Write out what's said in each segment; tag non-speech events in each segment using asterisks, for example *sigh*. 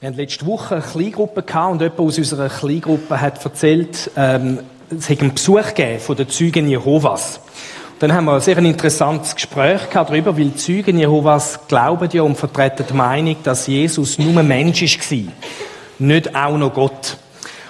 Wir haben letzte Woche eine Kleingruppe gehabt und jemand aus unserer Kleingruppe hat erzählt, ähm, es hätte einen Besuch gegeben von den Zeugen Jehovas. Und dann haben wir ein sehr interessantes Gespräch gehabt darüber, weil die Zeugen Jehovas glauben ja und vertreten die Meinung, dass Jesus nur Mensch war. Nicht auch noch Gott.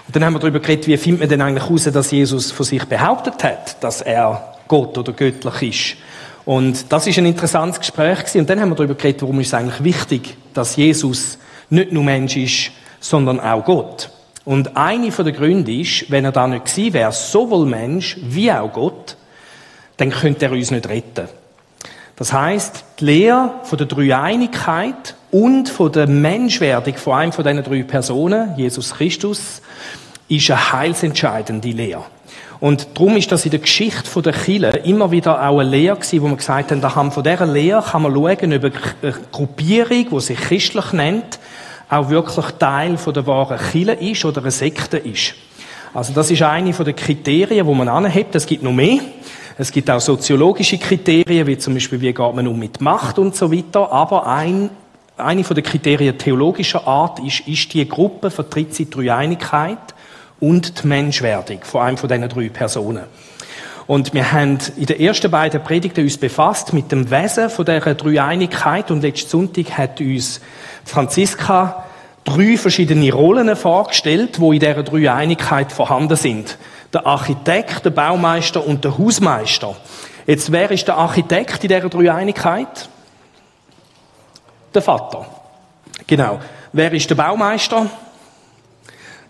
Und dann haben wir darüber geredet, wie findet man denn eigentlich heraus, dass Jesus von sich behauptet hat, dass er Gott oder göttlich ist. Und das ist ein interessantes Gespräch gewesen. Und dann haben wir darüber geredet, warum ist es eigentlich wichtig, dass Jesus nicht nur Mensch ist, sondern auch Gott. Und eine der Gründe ist, wenn er da nicht gewesen wäre, sowohl Mensch wie auch Gott, dann könnte er uns nicht retten. Das heißt, die Lehre von der Dreieinigkeit und von der Menschwerdung von einem von diesen drei Personen, Jesus Christus, ist eine heilsentscheidende Lehre. Und darum ist das in der Geschichte der Kirche immer wieder auch eine Lehre gewesen, wo man gesagt haben, anhand von dieser Lehre kann man schauen, ob eine Gruppierung, die sich christlich nennt, auch wirklich Teil von der wahren Kirche ist oder eine Sekte ist. Also das ist eine von den Kriterien, wo man anhebt. Es gibt noch mehr. Es gibt auch soziologische Kriterien, wie zum Beispiel, wie geht man um mit Macht und so weiter. Aber ein, eine von den Kriterien theologischer Art ist, ist die Gruppe, vertritt sie die Dreieinigkeit und die Menschwerdung von einem von diesen drei Personen. Und wir haben in den ersten beiden Predigten uns befasst mit dem Wesen von dieser Dreieinigkeit und letzten Sonntag hat uns Franziska drei verschiedene Rollen vorgestellt, wo in dieser Dreieinigkeit vorhanden sind. Der Architekt, der Baumeister und der Hausmeister. Jetzt, wer ist der Architekt in dieser Dreieinigkeit? Der Vater. Genau. Wer ist der Baumeister?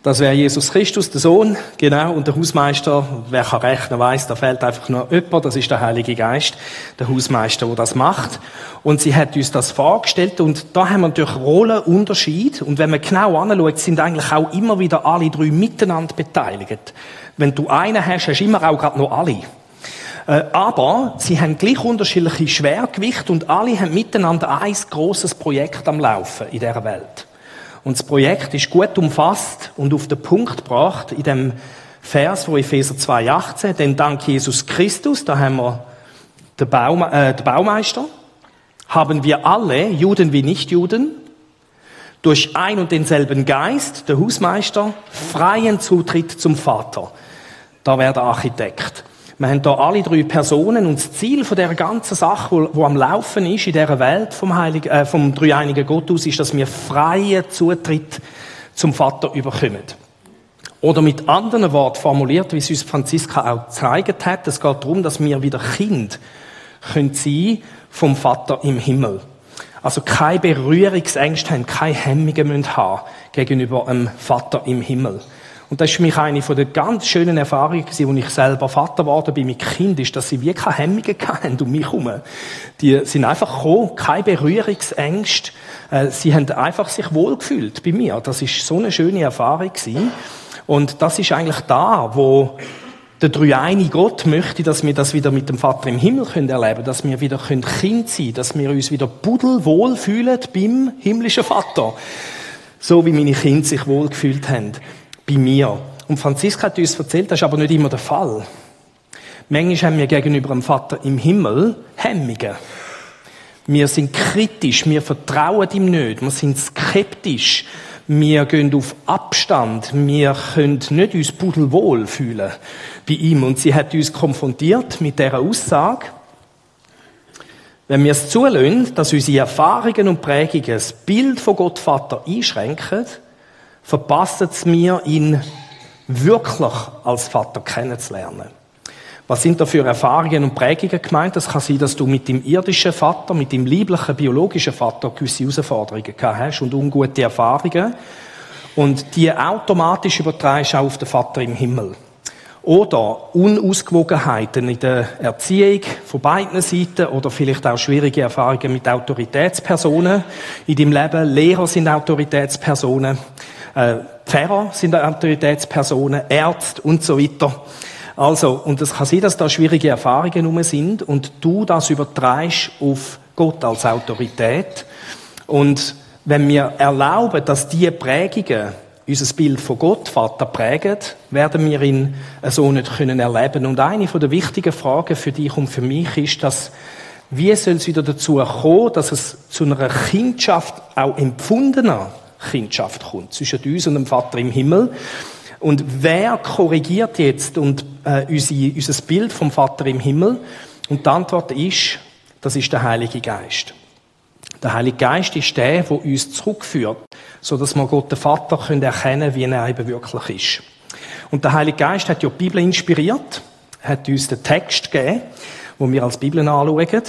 Das wäre Jesus Christus, der Sohn, genau, und der Hausmeister, wer kann rechnen, weiß, da fehlt einfach nur jemand, das ist der Heilige Geist, der Hausmeister, der das macht. Und sie hat uns das vorgestellt und da haben wir natürlich Rollenunterschied und wenn man genau anschaut, sind eigentlich auch immer wieder alle drei miteinander beteiligt. Wenn du einen hast, hast du immer auch gerade noch alle. Äh, aber sie haben gleich unterschiedliche Schwergewicht und alle haben miteinander ein großes Projekt am Laufen in dieser Welt. Und das Projekt ist gut umfasst und auf den Punkt gebracht in dem Vers von Epheser 2,18. Denn dank Jesus Christus, da haben wir den, Baum, äh, den Baumeister, haben wir alle, Juden wie Nichtjuden, durch ein und denselben Geist, der Hausmeister, freien Zutritt zum Vater. Da wäre der Architekt. Wir haben da alle drei Personen und das Ziel von der ganzen Sache, wo, am Laufen ist in dieser Welt vom, Heiligen, äh, vom dreieinigen Gott aus, ist, dass wir freien Zutritt zum Vater überkommen. Oder mit anderen Worten formuliert, wie es uns Franziska auch gezeigt hat, es geht darum, dass wir wieder Kind können sein vom Vater im Himmel. Also keine Berührungsängste haben, keine Hemmungen haben gegenüber einem Vater im Himmel. Und das ist für mich eine von den ganz schönen Erfahrungen gewesen, als ich selber Vater geworden bin mit Kind, ist, dass sie wie keine Hemmungen hatten um mich herum. Die sind einfach gekommen, keine Berührungsängste. Äh, sie haben einfach sich wohlgefühlt bei mir. Das ist so eine schöne Erfahrung gewesen. Und das ist eigentlich da, wo der dreieine Gott möchte, dass wir das wieder mit dem Vater im Himmel können erleben, dass wir wieder Kind sein können, dass wir uns wieder pudelwohl fühlen beim himmlischen Vater. So wie meine Kinder sich wohlgefühlt haben bei mir. Und Franziska hat uns erzählt, das ist aber nicht immer der Fall. Manchmal haben wir gegenüber dem Vater im Himmel Hemmungen. Wir sind kritisch, wir vertrauen ihm nicht, wir sind skeptisch, wir gehen auf Abstand, wir können nicht uns pudelwohl fühlen bei ihm. Und sie hat uns konfrontiert mit dieser Aussage, wenn wir es zulassen, dass unsere Erfahrungen und Prägungen das Bild von Gott Vater einschränken, verpasst es mir, ihn wirklich als Vater kennenzulernen. Was sind da für Erfahrungen und Prägungen gemeint? Das kann sein, dass du mit dem irdischen Vater, mit dem lieblichen biologischen Vater gewisse Herausforderungen gehabt hast und ungute Erfahrungen. Und die automatisch übertreibst auch auf den Vater im Himmel. Oder Unausgewogenheiten in der Erziehung von beiden Seiten oder vielleicht auch schwierige Erfahrungen mit Autoritätspersonen in deinem Leben. Lehrer sind Autoritätspersonen. Äh, Pfarrer sind Autoritätspersonen, Ärzte und so weiter. Also, und es kann sein, dass da schwierige Erfahrungen rum sind und du das übertreibst auf Gott als Autorität. Und wenn wir erlauben, dass diese Prägungen unser Bild von Gott, Vater, prägen, werden wir ihn so nicht können erleben. Und eine von der wichtigen Fragen für dich und für mich ist, dass wie soll es wieder dazu kommen, dass es zu einer Kindschaft auch empfundener Vaterkindschaft kommt, zwischen uns und dem Vater im Himmel. Und wer korrigiert jetzt und, äh, unser, unser Bild vom Vater im Himmel? Und die Antwort ist, das ist der Heilige Geist. Der Heilige Geist ist der, der uns zurückführt, so dass wir Gott den Vater können erkennen, wie er eben wirklich ist. Und der Heilige Geist hat ja die Bibel inspiriert, hat uns den Text gegeben, wo wir als Bibel anschauen.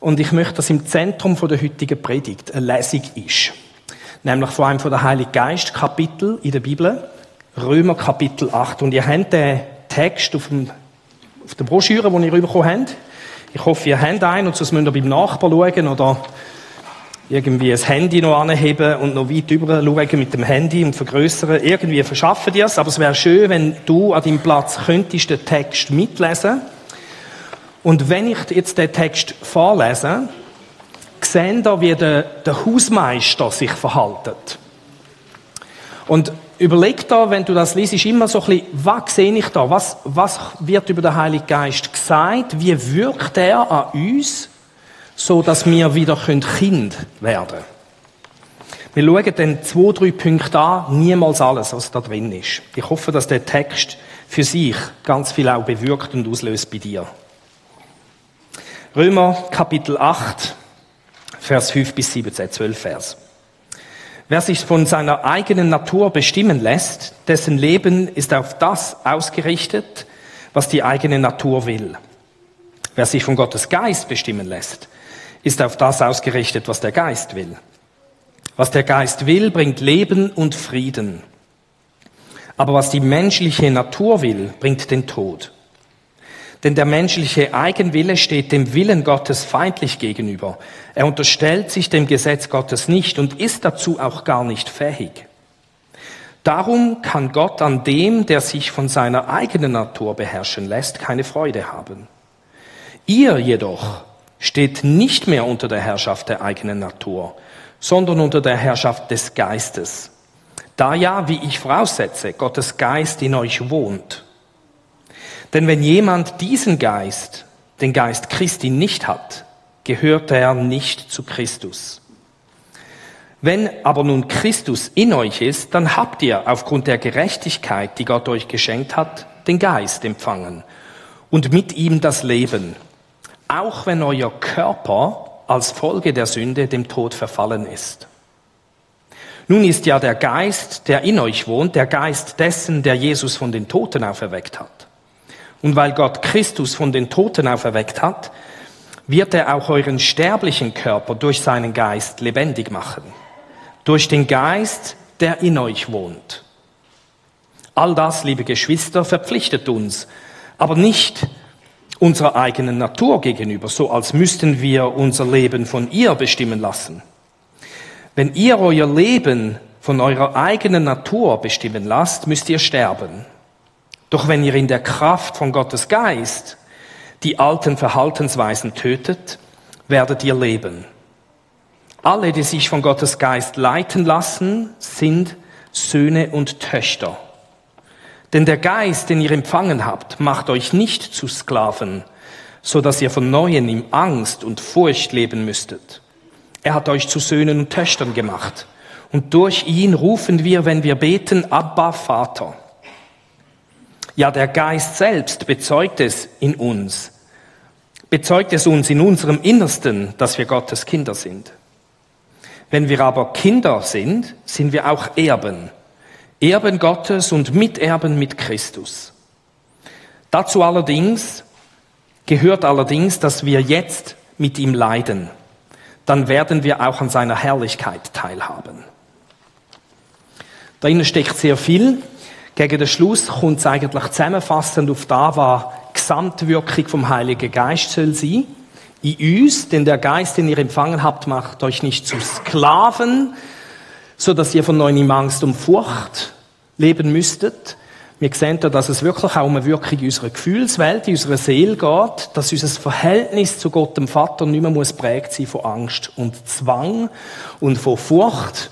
Und ich möchte, dass im Zentrum der heutigen Predigt eine Lesung ist. Nämlich vor allem von der Heilige Geist Kapitel in der Bibel, Römer Kapitel 8. Und ihr habt den Text auf, dem, auf der Broschüre, die ihr bekommen habt. Ich hoffe, ihr habt einen und sonst müsst ihr beim Nachbarn schauen oder irgendwie ein Handy noch anheben und noch weit über schauen mit dem Handy und vergrößern. Irgendwie verschaffen die es. Aber es wäre schön, wenn du an deinem Platz könntest den Text mitlesen. Und wenn ich jetzt den Text vorlese, sehen da, wie der, der Hausmeister sich verhaltet. Und überleg da, wenn du das liest, immer so ein bisschen, was sehe ich da? Was, was wird über den Heiligen Geist gesagt? Wie wirkt er an uns? so dass wir wieder Kind werden können. Wir schauen dann zwei, drei Punkte an, niemals alles, was da drin ist. Ich hoffe, dass der Text für sich ganz viel auch bewirkt und auslöst bei dir. Römer Kapitel 8, Vers 5 bis 17, 12 Vers. Wer sich von seiner eigenen Natur bestimmen lässt, dessen Leben ist auf das ausgerichtet, was die eigene Natur will. Wer sich von Gottes Geist bestimmen lässt, ist auf das ausgerichtet, was der Geist will. Was der Geist will, bringt Leben und Frieden. Aber was die menschliche Natur will, bringt den Tod. Denn der menschliche Eigenwille steht dem Willen Gottes feindlich gegenüber. Er unterstellt sich dem Gesetz Gottes nicht und ist dazu auch gar nicht fähig. Darum kann Gott an dem, der sich von seiner eigenen Natur beherrschen lässt, keine Freude haben. Ihr jedoch steht nicht mehr unter der Herrschaft der eigenen Natur, sondern unter der Herrschaft des Geistes. Da ja, wie ich voraussetze, Gottes Geist in euch wohnt. Denn wenn jemand diesen Geist, den Geist Christi nicht hat, gehört er nicht zu Christus. Wenn aber nun Christus in euch ist, dann habt ihr aufgrund der Gerechtigkeit, die Gott euch geschenkt hat, den Geist empfangen und mit ihm das Leben auch wenn euer Körper als Folge der Sünde dem Tod verfallen ist. Nun ist ja der Geist, der in euch wohnt, der Geist dessen, der Jesus von den Toten auferweckt hat. Und weil Gott Christus von den Toten auferweckt hat, wird er auch euren sterblichen Körper durch seinen Geist lebendig machen. Durch den Geist, der in euch wohnt. All das, liebe Geschwister, verpflichtet uns, aber nicht unserer eigenen Natur gegenüber, so als müssten wir unser Leben von ihr bestimmen lassen. Wenn ihr euer Leben von eurer eigenen Natur bestimmen lasst, müsst ihr sterben. Doch wenn ihr in der Kraft von Gottes Geist die alten Verhaltensweisen tötet, werdet ihr leben. Alle, die sich von Gottes Geist leiten lassen, sind Söhne und Töchter. Denn der Geist, den ihr empfangen habt, macht euch nicht zu Sklaven, so dass ihr von neuem in Angst und Furcht leben müsstet. Er hat euch zu Söhnen und Töchtern gemacht. Und durch ihn rufen wir, wenn wir beten, Abba, Vater. Ja, der Geist selbst bezeugt es in uns, bezeugt es uns in unserem Innersten, dass wir Gottes Kinder sind. Wenn wir aber Kinder sind, sind wir auch Erben Erben Gottes und Miterben mit Christus. Dazu allerdings gehört allerdings, dass wir jetzt mit ihm leiden. Dann werden wir auch an seiner Herrlichkeit teilhaben. Drinnen steckt sehr viel. Gegen den Schluss kommt es eigentlich zusammenfassend auf da, was Gesamtwirkung vom Heiligen Geist soll sein. In uns, denn der Geist, den ihr empfangen habt, macht euch nicht zu Sklaven, so dass ihr von neuem Angst und Furcht leben müsstet. Wir sehen da, dass es wirklich auch um eine Wirkung unserer Gefühlswelt, unserer Seele geht, dass unser Verhältnis zu Gott dem Vater nicht mehr muss prägt sein von Angst und Zwang und von Furcht.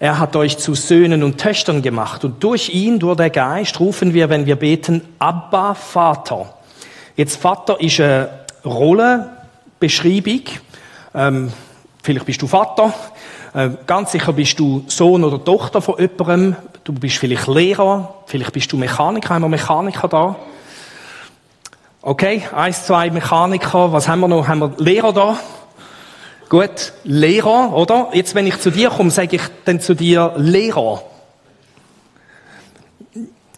Er hat euch zu Söhnen und Töchtern gemacht und durch ihn, durch den Geist, rufen wir, wenn wir beten, Abba Vater. Jetzt Vater ist eine Rollenbeschreibung. Ähm, vielleicht bist du Vater, äh, ganz sicher bist du Sohn oder Tochter von jemandem, du bist vielleicht Lehrer, vielleicht bist du Mechaniker, haben wir Mechaniker da? Okay, eins, zwei Mechaniker, was haben wir noch? Haben wir Lehrer da? Gut, Lehrer, oder? Jetzt, wenn ich zu dir komme, sage ich dann zu dir Lehrer.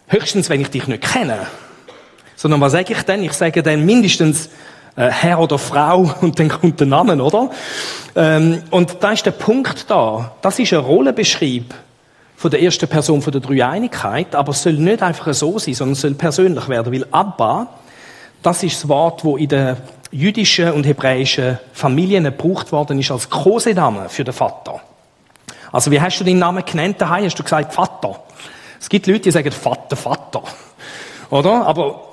Höchstens, wenn ich dich nicht kenne. Sondern was sage ich denn? Ich sage dann mindestens äh, Herr oder Frau *laughs* und dann kommt der Name, oder? Ähm, und da ist der Punkt da. Das ist ein Rollenbeschrieb von der ersten Person von der Dreieinigkeit, aber es soll nicht einfach so sein, sondern es soll persönlich werden, weil Abba, das ist das Wort, wo in der jüdischen und hebräischen Familien gebraucht worden ist als Kosename für den Vater. Also wie hast du deinen Namen genannt daheim? Hast du gesagt Vater? Es gibt Leute, die sagen Vater, Vater. Oder? Aber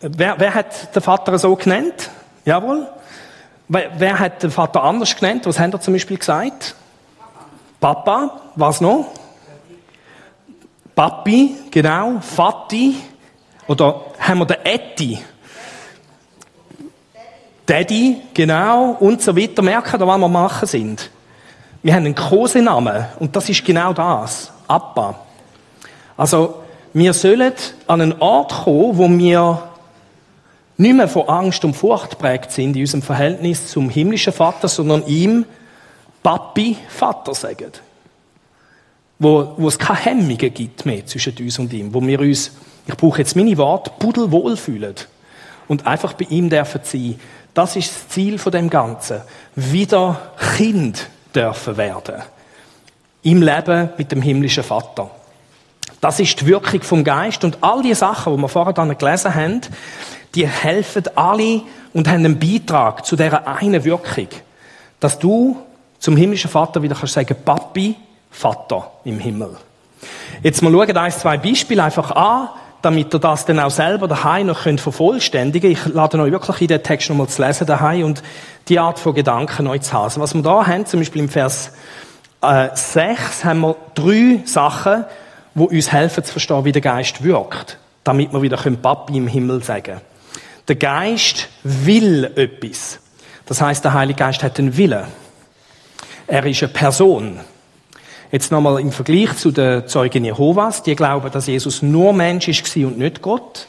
wer, wer hat den Vater so genannt? Jawohl. Wer, wer hat den Vater anders genannt? Was haben er zum Beispiel gesagt? Papa. Was noch? Papi, genau. Vati. Oder haben wir den Etti? Daddy, genau, und so weiter. Merken, was wir machen sind. Wir haben einen Kosenamen und das ist genau das. Appa. Also, wir sollen an einen Ort kommen, wo wir nicht mehr von Angst und Furcht geprägt sind in unserem Verhältnis zum himmlischen Vater, sondern ihm Papi, Vater sagen. Wo, wo es keine Hemmungen gibt mehr zwischen uns und ihm. Wo wir uns, ich brauche jetzt meine Worte, pudelwohl fühlen. Und einfach bei ihm dürfen sein. Das ist das Ziel von dem Ganzen. Wieder Kind dürfen werden. Im Leben mit dem himmlischen Vater. Das ist die Wirkung vom Geist und all die Sachen, die wir vorher dann gelesen haben, die helfen alle und haben einen Beitrag zu dieser einen Wirkung, dass du zum himmlischen Vater wieder kannst sagen, Papi, Vater im Himmel. Jetzt mal schauen, ein, zwei Beispiele einfach an, damit ihr das dann auch selber daheim noch könnt vervollständigen. Ich lade euch wirklich in den Text nochmal zu lesen daheim und die Art von Gedanken euch zu haben. Was wir da haben, zum Beispiel im Vers äh, 6, haben wir drei Sachen, die uns helfen zu verstehen, wie der Geist wirkt, damit wir wieder Papi im Himmel sagen können. Der Geist will etwas. Das heißt, der Heilige Geist hat einen Willen. Er ist eine Person. Jetzt nochmal im Vergleich zu den Zeugen Jehovas. Die glauben, dass Jesus nur Mensch ist und nicht Gott.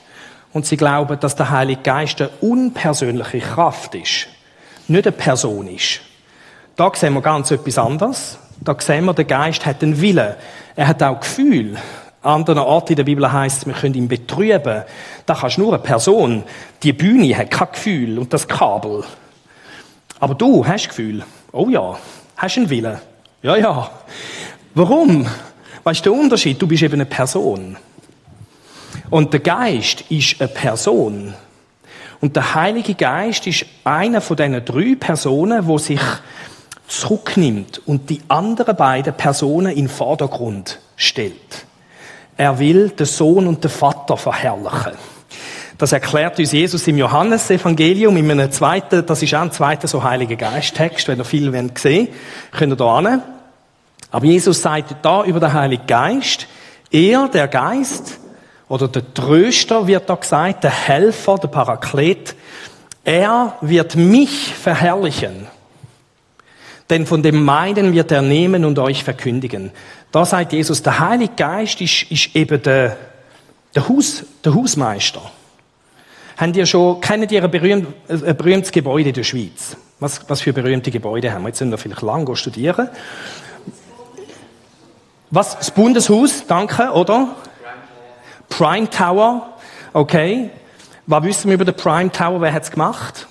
Und sie glauben, dass der Heilige Geist eine unpersönliche Kraft ist. Nicht eine Person ist. Da sehen wir ganz etwas anderes. Da sehen wir, der Geist hat einen Willen. Er hat auch Gefühl. An anderen Orten in der Bibel heißt es, wir können ihn betrüben. Da kannst du nur eine Person. Die Bühne hat kein Gefühl und das Kabel. Aber du hast Gefühl. Oh ja. Hast einen Willen. Ja, ja. Warum? Weißt du den Unterschied? Du bist eben eine Person. Und der Geist ist eine Person. Und der Heilige Geist ist einer von diesen drei Personen, wo sich zurücknimmt und die anderen beiden Personen in den Vordergrund stellt. Er will den Sohn und den Vater verherrlichen. Das erklärt uns Jesus im Johannesevangelium in einem zweiten, das ist auch ein zweiter so Heiliger Geist-Text, wenn ihr viel sehen wollt, könnt ihr da hin. Aber Jesus sagt da über den Heiligen Geist, er, der Geist, oder der Tröster wird da gesagt, der Helfer, der Paraklet, er wird mich verherrlichen. Denn von dem meinen wird er nehmen und euch verkündigen. Da sagt Jesus, der Heilige Geist ist, ist eben der, der, Haus, der Hausmeister. Habt ihr schon, kennt ihr ein, berühmt, ein berühmtes Gebäude in der Schweiz? Was, was für berühmte Gebäude haben wir? Jetzt sind wir vielleicht lang studieren. Was? Das Bundeshaus, danke, oder? Prime Tower, okay. Was wissen wir über den Prime Tower? Wer hat es gemacht?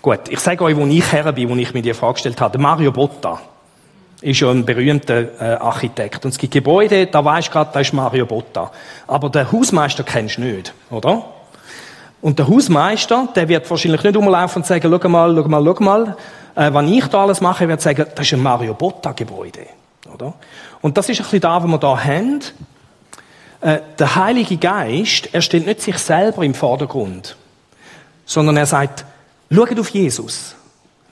Gut, ich sage euch, wo ich her bin, wo ich mir die Frage gestellt habe. Mario Botta ist ja ein berühmter äh, Architekt. Und es gibt Gebäude, da weisst du gerade, da ist Mario Botta. Aber den Hausmeister kennst du nicht, oder? Und der Hausmeister, der wird wahrscheinlich nicht rumlaufen und sagen, schau mal, schau mal, schau mal. Äh, wenn ich da alles mache, wird sagen, das ist ein Mario Botta Gebäude, oder? Und das ist ein bisschen da, was wir da haben. Äh, der Heilige Geist, er stellt nicht sich selber im Vordergrund, sondern er sagt, schaut auf Jesus.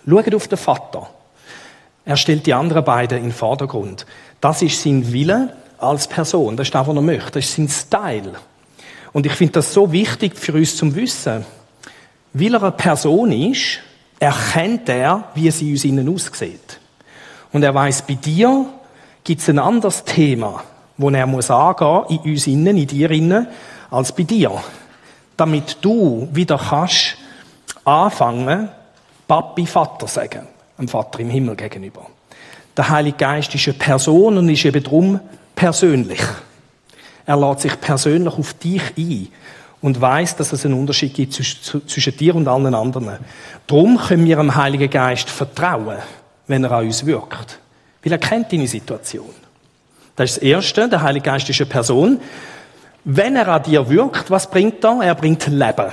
Schaut auf den Vater. Er stellt die anderen beiden in den Vordergrund. Das ist sein Wille als Person. Das ist das, was er möchte. Das ist sein Style. Und ich finde das so wichtig für uns zum Wissen. Weil er eine Person ist, erkennt er, wie sie uns innen aussieht. Und er weiß, bei dir gibt es ein anderes Thema, wo er muss angehen, in uns innen, in dir innen, als bei dir. Damit du wieder kannst anfangen, Papi, Vater sagen, dem Vater im Himmel gegenüber. Der Heilige Geist ist eine Person und ist eben drum persönlich. Er lädt sich persönlich auf dich ein und weiß, dass es einen Unterschied gibt zwischen dir und allen anderen. Darum können wir dem Heiligen Geist vertrauen, wenn er an uns wirkt. Weil er kennt deine Situation. Das ist das Erste. Der Heilige Geist ist eine Person. Wenn er an dir wirkt, was bringt er? Er bringt Leben.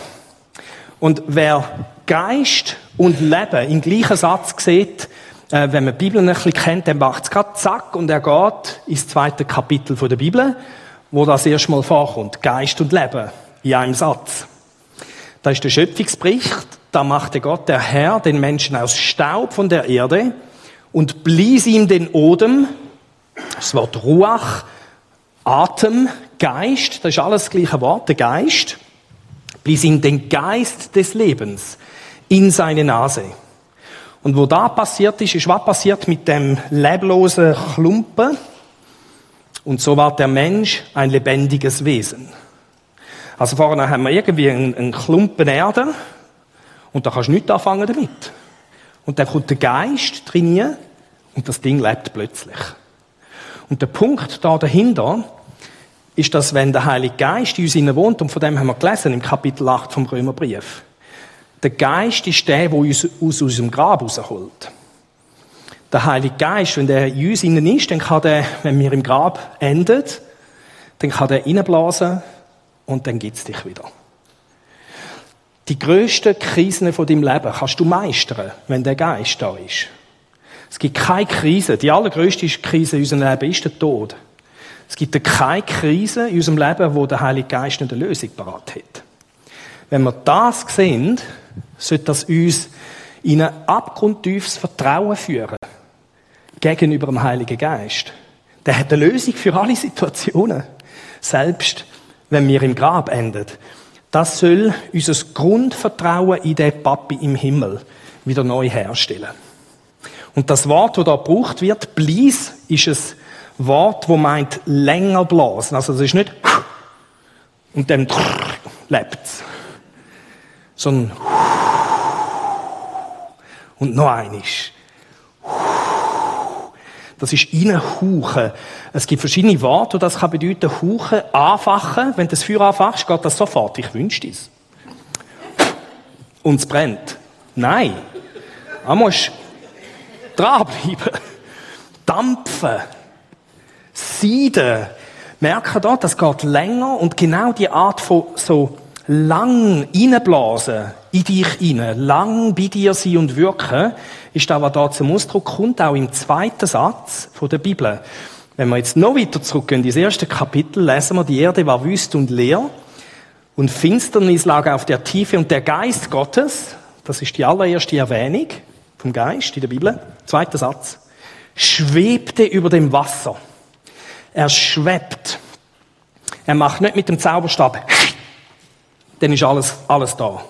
Und wer Geist und Leben im gleichen Satz sieht, äh, wenn man die Bibel ein bisschen kennt, dann macht es gerade zack und er geht ins zweite Kapitel der Bibel, wo das erstmal vorkommt. Geist und Leben in einem Satz. Da ist der Schöpfungsbericht, da machte Gott, der Herr, den Menschen aus Staub von der Erde und blies ihm den Odem, das Wort Ruach, Atem, Geist, das ist alles das gleiche Wort, der Geist, blies ihm den Geist des Lebens in seine Nase. Und wo da passiert ist, ist was passiert mit dem leblosen Klumpen. Und so war der Mensch ein lebendiges Wesen. Also vorne haben wir irgendwie einen, einen Klumpen Erde und da kannst du nichts anfangen damit. Und dann kommt der Geist trainieren und das Ding lebt plötzlich. Und der Punkt da dahinter ist, dass wenn der Heilige Geist in uns wohnt, und von dem haben wir gelesen im Kapitel 8 vom Römerbrief, der Geist ist der, der uns aus unserem Grab rausholt. Der Heilige Geist, wenn der in uns innen ist, dann kann der, wenn wir im Grab enden, dann kann der reinblasen und dann gibt's dich wieder. Die grössten Krisen von deinem Leben kannst du meistern, wenn der Geist da ist. Es gibt keine Krise. Die allergrößte Krise in unserem Leben ist der Tod. Es gibt keine Krise in unserem Leben, wo der Heilige Geist nicht eine Lösung parat hat. Wenn wir das sehen, sollte das uns in ein abgrundtiefes Vertrauen führen gegenüber dem Heiligen Geist. Der hat eine Lösung für alle Situationen. Selbst wenn wir im Grab enden. Das soll unser Grundvertrauen in den Papi im Himmel wieder neu herstellen. Und das Wort, das da gebraucht wird, blies, ist ein Wort, das meint länger blasen. Also es ist nicht und dann lebt sondern und noch einisch. Das ist reinhauchen. Es gibt verschiedene Worte, und das kann bedeuten, hauchen, anfachen. Wenn du das Feuer anfachst, geht das sofort. Ich wünsche es. Und es brennt. Nein. Man muss dranbleiben. Dampfen. Sieden. Merken da, das geht länger und genau die Art von so lang reinblasen in dich hinein, lang bei dir sein und wirken, ist das, was da zum Ausdruck kommt, auch im zweiten Satz von der Bibel. Wenn wir jetzt noch weiter zurückgehen, ins erste Kapitel, lesen wir, die Erde war wüst und leer und Finsternis lag auf der Tiefe und der Geist Gottes, das ist die allererste Erwähnung vom Geist in der Bibel, zweiter Satz, schwebte über dem Wasser. Er schwebt. Er macht nicht mit dem Zauberstab dann ist alles, alles da.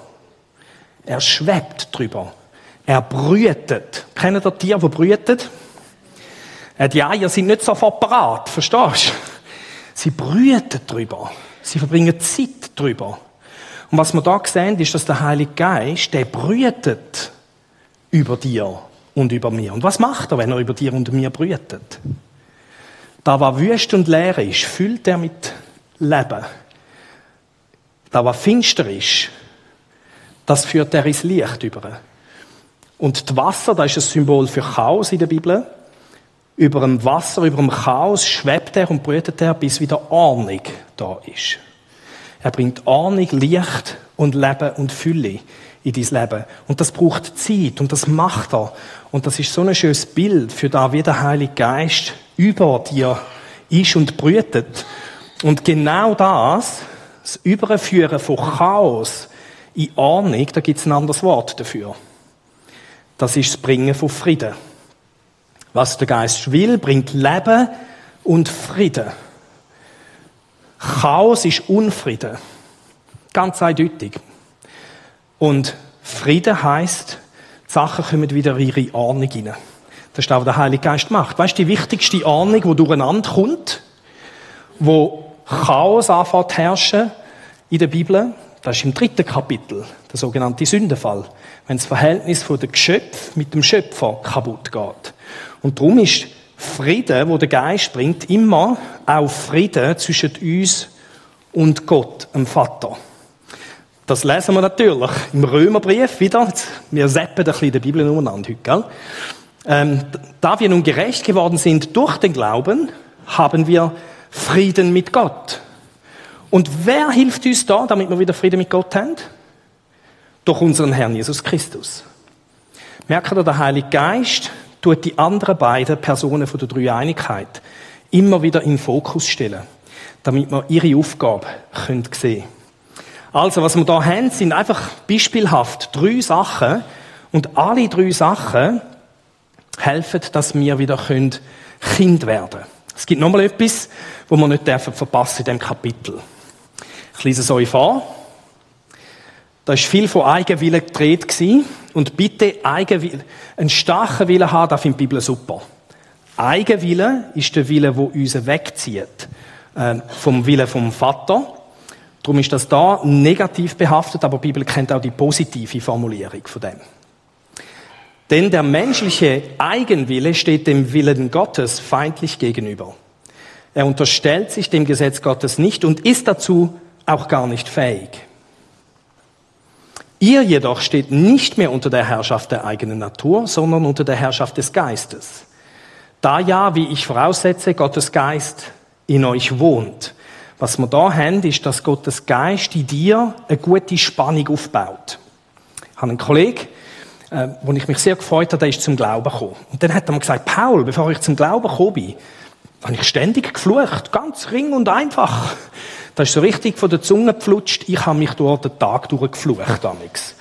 Er schwebt drüber. Er brütet. Kennen ihr Tiere, die brüten? Äh, die Eier sind nicht sofort parat, verstehst du? Sie brüten drüber. Sie verbringen Zeit drüber. Und was wir da sehen, ist, dass der Heilige Geist, der brütet über dir und über mir. Und was macht er, wenn er über dir und mir brütet? Da, was wüst und leer ist, füllt er mit Leben. Da, was finster ist, das führt er ins Licht über. Und das Wasser, das ist ein Symbol für Chaos in der Bibel. Über dem Wasser, über dem Chaos schwebt er und brütet er, bis wieder Ordnung da ist. Er bringt Ordnung, Licht und Leben und Fülle in dein Leben. Und das braucht Zeit und das macht er. Und das ist so ein schönes Bild für da, wie der Heilige Geist über dir ist und brütet. Und genau das das Überführen von Chaos in Ordnung, da gibt es ein anderes Wort dafür. Das ist das Bringen von Frieden. Was der Geist will, bringt Leben und Frieden. Chaos ist Unfrieden. Ganz eindeutig. Und Frieden heißt Sachen kommen wieder in ihre Ordnung rein. Das ist auch, was der Heilige Geist macht. Weißt du, die wichtigste Ordnung, die durcheinander kommt, wo Chaos anfängt herrschen in der Bibel, das ist im dritten Kapitel, der sogenannte Sündenfall. Wenn das Verhältnis von der Geschöpf mit dem Schöpfer kaputt geht. Und darum ist Frieden, wo der Geist bringt, immer auch Frieden zwischen uns und Gott, dem Vater. Das lesen wir natürlich im Römerbrief wieder. Wir seppen ein bisschen die Bibel umeinander heute, gell? Ähm, da wir nun gerecht geworden sind durch den Glauben, haben wir Frieden mit Gott. Und wer hilft uns da, damit wir wieder Frieden mit Gott haben? Durch unseren Herrn Jesus Christus. Merkt ihr, der Heilige Geist tut die anderen beiden Personen von der Dreieinigkeit immer wieder in den Fokus stellen, damit wir ihre Aufgabe sehen können. Also, was wir da haben, sind einfach beispielhaft drei Sachen und alle drei Sachen helfen, dass wir wieder Kind werden können. Es gibt nochmal etwas, wo wir nicht verpassen in diesem Kapitel. Ich lese es euch vor. Da ist viel von Eigenwillen gedreht. Und bitte Eigenwillen, einen starken Willen haben, das finde die Bibel super. Eigenwillen ist der Wille, der uns wegzieht. Äh, vom Willen vom Vater. Darum ist das da negativ behaftet, aber die Bibel kennt auch die positive Formulierung von dem. Denn der menschliche Eigenwille steht dem Willen Gottes feindlich gegenüber. Er unterstellt sich dem Gesetz Gottes nicht und ist dazu auch gar nicht fähig. Ihr jedoch steht nicht mehr unter der Herrschaft der eigenen Natur, sondern unter der Herrschaft des Geistes. Da ja, wie ich voraussetze, Gottes Geist in euch wohnt. Was wir da haben, ist, dass Gottes Geist in dir eine gute Spannung aufbaut. Ich habe einen Kollegen, äh, wo ich mich sehr gefreut habe, der ist zum Glauben gekommen. Und dann hat er mir gesagt, Paul, bevor ich zum Glauben gekommen bin, habe ich ständig geflucht, ganz ring und einfach. Da ist so richtig von der Zunge geflutscht, ich habe mich dort den Tag durchgeflucht damals.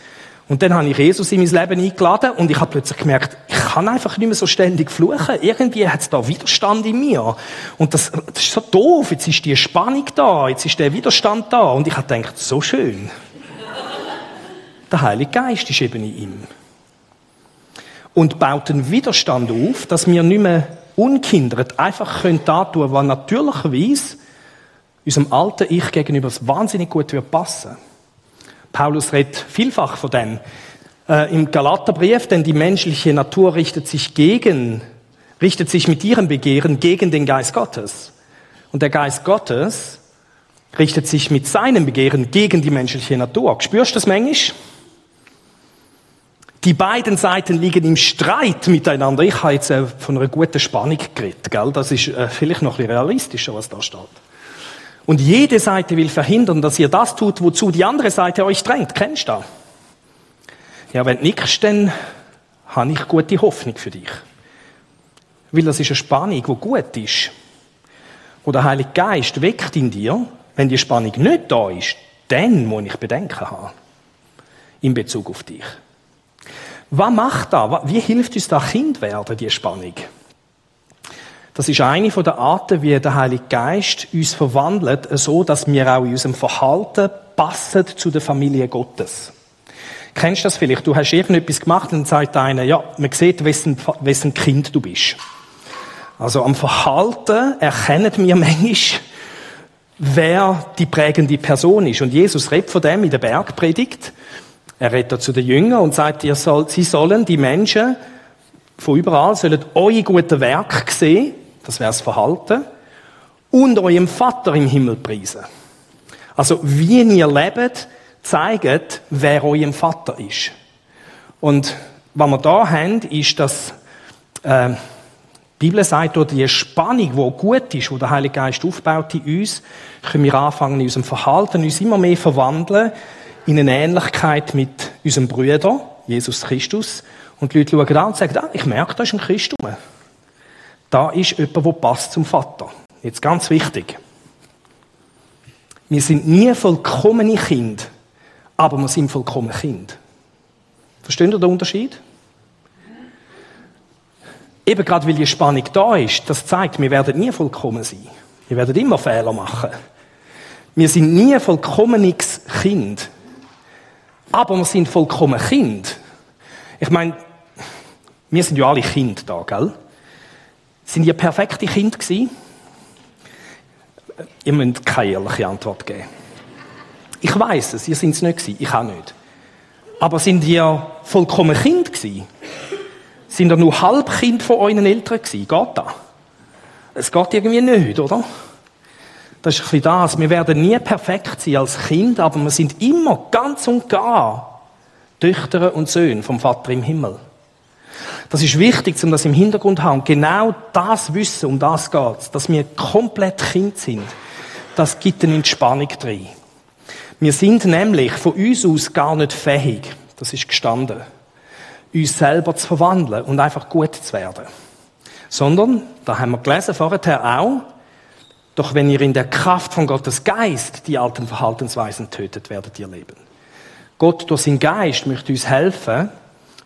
Und dann habe ich Jesus in mein Leben eingeladen und ich habe plötzlich gemerkt, ich kann einfach nicht mehr so ständig fluchen. Irgendwie hat es da Widerstand in mir. Und das, das ist so doof. Jetzt ist die Spannung da, jetzt ist der Widerstand da. Und ich habe gedacht, so schön. Der Heilige Geist ist eben in ihm. Und baut einen Widerstand auf, dass wir nicht mehr unkindert einfach können da tun, was natürlicherweise unserem alten Ich gegenüber wahnsinnig gut wird passen. Paulus redet vielfach von dem. Äh, Im Galaterbrief, denn die menschliche Natur richtet sich gegen, richtet sich mit ihrem Begehren gegen den Geist Gottes. Und der Geist Gottes richtet sich mit seinem Begehren gegen die menschliche Natur. Spürst du das manchmal? Die beiden Seiten liegen im Streit miteinander. Ich habe jetzt äh, von einer guten Spannung geredet, gell? Das ist äh, vielleicht noch ein bisschen realistischer, was da steht. Und jede Seite will verhindern, dass ihr das tut, wozu die andere Seite euch drängt. Kennst du das? Ja, wenn du nickst, dann habe ich gute Hoffnung für dich. Weil das ist eine Spannung, die gut ist. Wo der Heilige Geist weckt in dir, wenn die Spannung nicht da ist, dann muss ich Bedenken haben. In Bezug auf dich. Was macht da? Wie hilft uns da Kind werden, die Spannung? Das ist eine der Arten, wie der Heilige Geist uns verwandelt, so dass wir auch in unserem Verhalten passen zu der Familie Gottes. Kennst du das vielleicht? Du hast irgendetwas gemacht und sagt einer, ja, man sieht, wessen, wessen Kind du bist. Also am Verhalten erkennen wir manchmal, wer die prägende Person ist. Und Jesus redet von dem in der Bergpredigt. Er redet zu den Jüngern und sagt, ihr sollt, sie sollen, die Menschen von überall, sollen eure guten Werke sehen, das wäre das Verhalten, und eurem Vater im Himmel preisen. Also, wie ihr lebt, zeigt, wer eurem Vater ist. Und was wir da haben, ist, dass äh, die Bibel sagt, durch die Spannung, die gut ist, wo der Heilige Geist aufbaut in uns, können wir anfangen, in unserem Verhalten uns immer mehr verwandeln in eine Ähnlichkeit mit unserem Bruder, Jesus Christus. Und die Leute schauen an und sagen, ah, ich merke, da ist ein Christ rum. Da ist jemand, der passt zum Vater. Jetzt ganz wichtig. Wir sind nie vollkommene Kind, aber wir sind vollkommen Kind. Versteht ihr den Unterschied? Eben gerade weil die Spannung da ist, das zeigt, wir werden nie vollkommen sein. Wir werden immer Fehler machen. Wir sind nie vollkommenes Kind. Aber wir sind vollkommen Kind. Ich meine, wir sind ja alle Kinder da, gell? Sind ihr perfekte Kinder gewesen? Ihr müsst keine ehrliche Antwort geben. Ich weiß es, ihr seid es nicht gewesen, ich auch nicht. Aber sind ihr vollkommen Kind gewesen? Sind ihr nur halb Kind von euren Eltern gewesen? Geht das? Es geht irgendwie nicht, oder? Das ist ein bisschen das. Wir werden nie perfekt sein als Kind, aber wir sind immer ganz und gar Töchter und Söhne vom Vater im Himmel. Das ist wichtig, um das im Hintergrund zu haben. Genau das Wissen, um das geht dass wir komplett Kind sind. Das gibt eine Entspannung drin. Wir sind nämlich von uns aus gar nicht fähig, das ist gestanden, uns selber zu verwandeln und einfach gut zu werden. Sondern, da haben wir gelesen vorher auch, doch wenn ihr in der Kraft von Gottes Geist die alten Verhaltensweisen tötet, werdet ihr leben. Gott durch seinen Geist möchte uns helfen,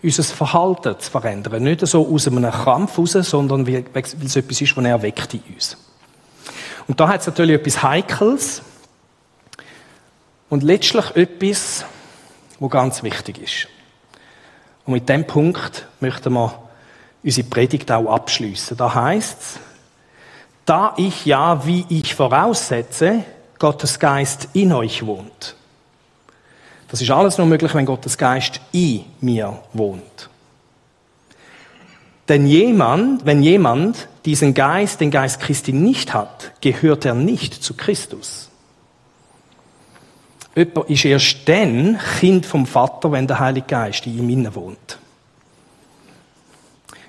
unser Verhalten zu verändern. Nicht so aus einem Krampf raus, sondern weil es etwas ist, was er weckt in uns. Und da hat es natürlich etwas Heikles, und letztlich etwas, wo ganz wichtig ist. Und mit dem Punkt möchten wir unsere Predigt auch abschließen. Da heißt es, da ich ja, wie ich voraussetze, Gottes Geist in euch wohnt. Das ist alles nur möglich, wenn Gottes Geist in mir wohnt. Denn jemand, wenn jemand diesen Geist, den Geist Christi nicht hat, gehört er nicht zu Christus. Jemand ist erst dann Kind vom Vater, wenn der Heilige Geist in ihm innen wohnt.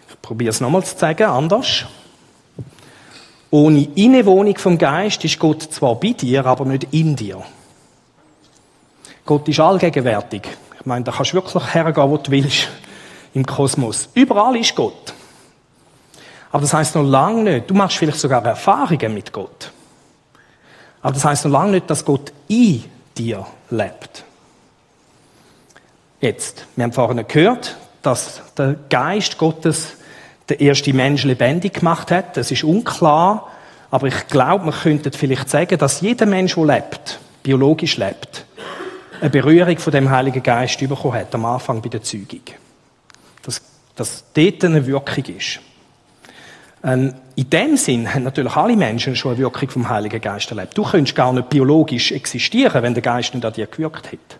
Ich probiere es nochmals zu sagen, anders. Ohne Innenwohnung vom Geist ist Gott zwar bei dir, aber nicht in dir. Gott ist allgegenwärtig. Ich meine, da kannst du wirklich hergehen, wo du willst im Kosmos. Überall ist Gott. Aber das heißt noch lange nicht. Du machst vielleicht sogar Erfahrungen mit Gott. Aber das heißt noch lange nicht, dass Gott in dir lebt. Jetzt, wir haben vorhin gehört, dass der Geist Gottes der erste Mensch lebendig gemacht hat. Das ist unklar, aber ich glaube, man könnte vielleicht sagen, dass jeder Mensch, der lebt, biologisch lebt, eine Berührung von dem Heiligen Geist bekommen hat, am Anfang bei der Zeugung. Dass, dass dort eine Wirkung ist. Ähm, in dem Sinn haben natürlich alle Menschen schon eine Wirkung vom Heiligen Geist erlebt. Du könntest gar nicht biologisch existieren, wenn der Geist nicht an dir gewirkt hätte.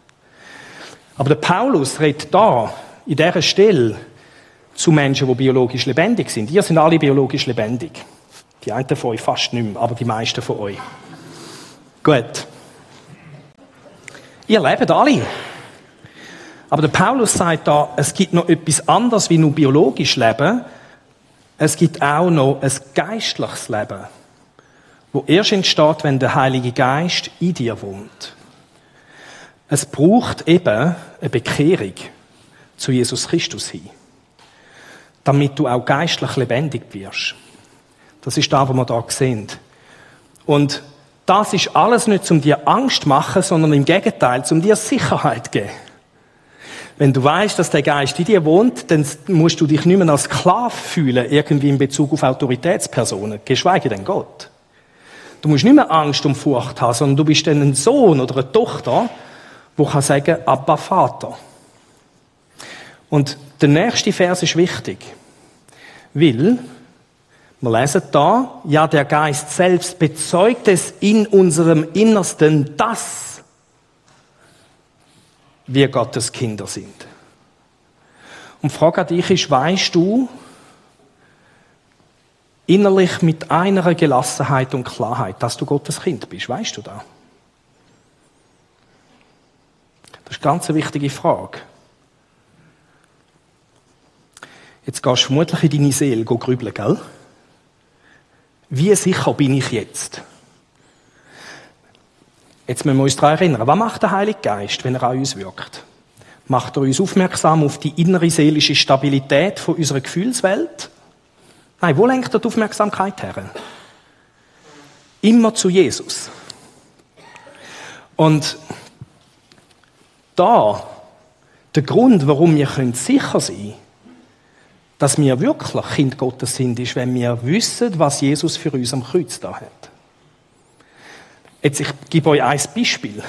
Aber der Paulus redet da, in dieser Stelle, zu Menschen, die biologisch lebendig sind. Ihr sind alle biologisch lebendig. Die einen von euch fast nicht mehr, aber die meisten von euch. Gut. Ihr lebt alle. Aber der Paulus sagt da, es gibt noch etwas anderes wie nur biologisch Leben. Es gibt auch noch ein geistliches Leben, wo erst entsteht, wenn der Heilige Geist in dir wohnt. Es braucht eben eine Bekehrung zu Jesus Christus hin, damit du auch geistlich lebendig wirst. Das ist da, wo wir da sehen. Und das ist alles nicht, um dir Angst zu machen, sondern im Gegenteil, um dir Sicherheit zu geben. Wenn du weißt, dass der Geist in dir wohnt, dann musst du dich nicht mehr als Sklave fühlen, irgendwie in Bezug auf Autoritätspersonen, geschweige denn Gott. Du musst nicht mehr Angst und Furcht haben, sondern du bist dann ein Sohn oder eine Tochter, wo kann sagen, Abba Vater. Und der nächste Vers ist wichtig, weil wir lesen da, ja, der Geist selbst bezeugt es in unserem Innersten, dass wir Gottes Kinder sind. Und die Frage an dich ist, weißt du innerlich mit einer Gelassenheit und Klarheit, dass du Gottes Kind bist? Weißt du da? Das ist eine ganz wichtige Frage. Jetzt gehst du vermutlich in deine Seele grübeln, gell? Wie sicher bin ich jetzt? Jetzt müssen wir uns daran erinnern, was macht der Heilige Geist, wenn er an uns wirkt? Macht er uns aufmerksam auf die innere seelische Stabilität von unserer Gefühlswelt? Nein, wo lenkt er die Aufmerksamkeit her? Immer zu Jesus. Und da, der Grund, warum wir sicher sein können, dass wir wirklich Kind Gottes sind, ist, wenn wir wissen, was Jesus für uns am Kreuz da hat. Jetzt, ich gebe euch ein Beispiel.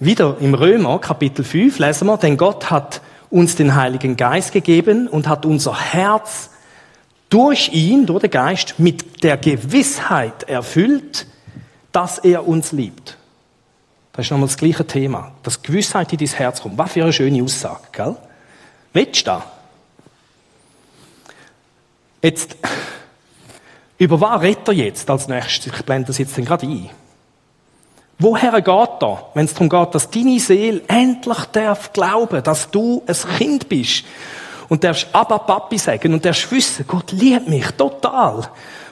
Wieder im Römer, Kapitel 5, lesen wir, denn Gott hat uns den Heiligen Geist gegeben und hat unser Herz durch ihn, durch den Geist, mit der Gewissheit erfüllt, dass er uns liebt. Das ist nochmal das gleiche Thema. Dass Gewissheit in dein Herz kommt. Was für eine schöne Aussage, gell? Willst du das? Jetzt, über was redet er jetzt als nächstes? Ich blende das jetzt gerade ein. Woher geht er, wenn es darum geht, dass deine Seele endlich darf glauben, dass du ein Kind bist und darfst aber Papi sagen und darfst wissen, Gott liebt mich total.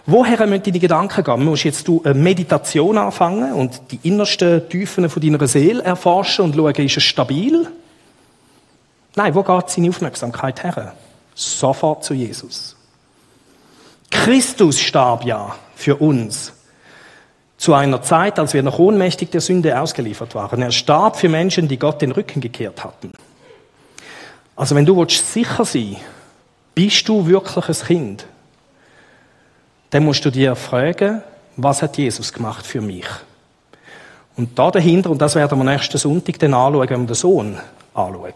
Woher müssen deine Gedanken gehen? Du musst jetzt du eine Meditation anfangen und die innersten Tiefen von deiner Seele erforschen und schauen, ist es stabil? Nein, wo geht seine Aufmerksamkeit her? Sofort zu Jesus. Christus starb ja für uns zu einer Zeit, als wir noch ohnmächtig der Sünde ausgeliefert waren. Er starb für Menschen, die Gott den Rücken gekehrt hatten. Also wenn du sicher sein bist du wirklich ein Kind, dann musst du dir fragen, was hat Jesus gemacht für mich? Und da dahinter, und das werden wir nächsten Sonntag dann anschauen, wenn wir den Sohn anschauen.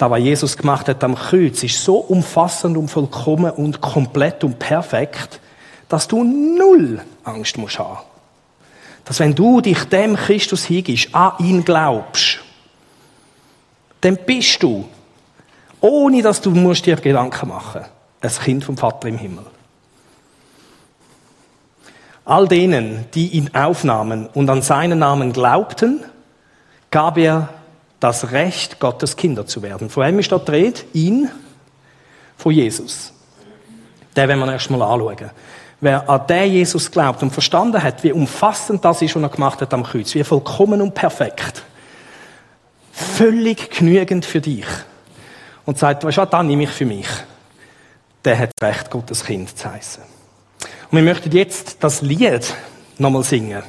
Da, was Jesus gemacht hat am Kreuz, ist so umfassend und vollkommen und komplett und perfekt, dass du null Angst musst haben. Dass wenn du dich dem Christus hingibst, an ihn glaubst, dann bist du, ohne dass du musst dir Gedanken machen ein Kind vom Vater im Himmel. All denen, die ihn aufnahmen und an seinen Namen glaubten, gab er das Recht, Gottes Kinder zu werden. Vor allem ist dort Rede, ihn, von Jesus. Den werden wir erst mal anschauen. Wer an den Jesus glaubt und verstanden hat, wie umfassend das ist, was er gemacht hat am Kreuz, wie vollkommen und perfekt, völlig genügend für dich, und sagt, weißt du dann nehme ich für mich, der hat Recht, Gottes Kind zu heißen. Und wir möchten jetzt das Lied nochmal singen.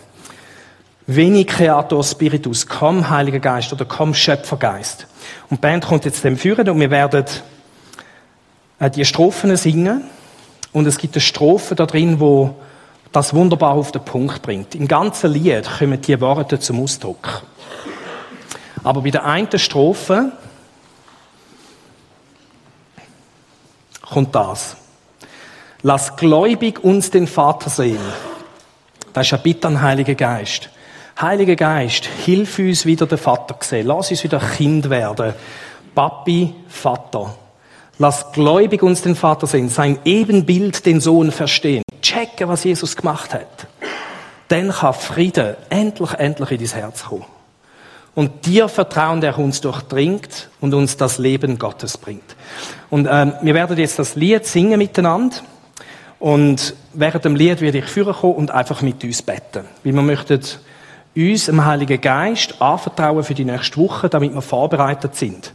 Veni Creator Spiritus, komm Heiliger Geist oder komm Schöpfergeist. Und die Band kommt jetzt dem führen und wir werden äh, die Strophen singen. Und es gibt eine Strophe da drin, wo das wunderbar auf den Punkt bringt. Im ganzen Lied kommen die Worte zum Ausdruck. Aber bei der einen Strophe kommt das. Lass gläubig uns den Vater sehen. Das ist ein Bitte an Heiligen Geist. Heiliger Geist, hilf uns wieder den Vater sehen. Lass uns wieder Kind werden. Papi, Vater. Lass gläubig uns den Vater sehen, sein Ebenbild, den Sohn verstehen. Checken, was Jesus gemacht hat. Dann kann Friede endlich, endlich in dein Herz kommen. Und dir Vertrauen, der uns durchdringt und uns das Leben Gottes bringt. Und ähm, wir werden jetzt das Lied singen miteinander. Und während dem Lied werde ich führen und einfach mit uns beten. Weil wir möchten uns im Heiligen Geist anvertrauen für die nächste Woche, damit wir vorbereitet sind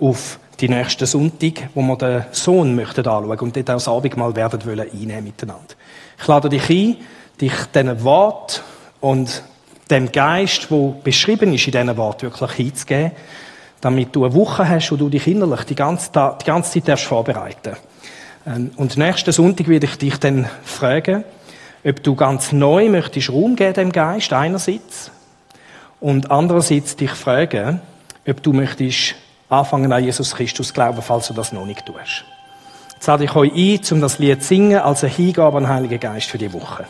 auf die nächsten Sonntag, wo wir den Sohn möchten anschauen und dort auch das Abendmahl werden wollen einnehmen miteinander. Ich lade dich ein, dich diesen Wort und dem Geist, wo beschrieben ist in diesen Wort, wirklich hinzugeben, damit du eine Woche hast, wo du dich innerlich die ganze, die ganze Zeit darfst vorbereiten ähm, Und nächsten Sonntag werde ich dich dann fragen, ob du ganz neu möchtest Raum geben dem Geist einerseits und andererseits dich fragen, ob du möchtest anfangen an Jesus Christus glauben, falls du das noch nicht tust. Jetzt lade ich euch ein, um das Lied zu singen, als eine Hingabe an den Heiligen Geist für die Woche.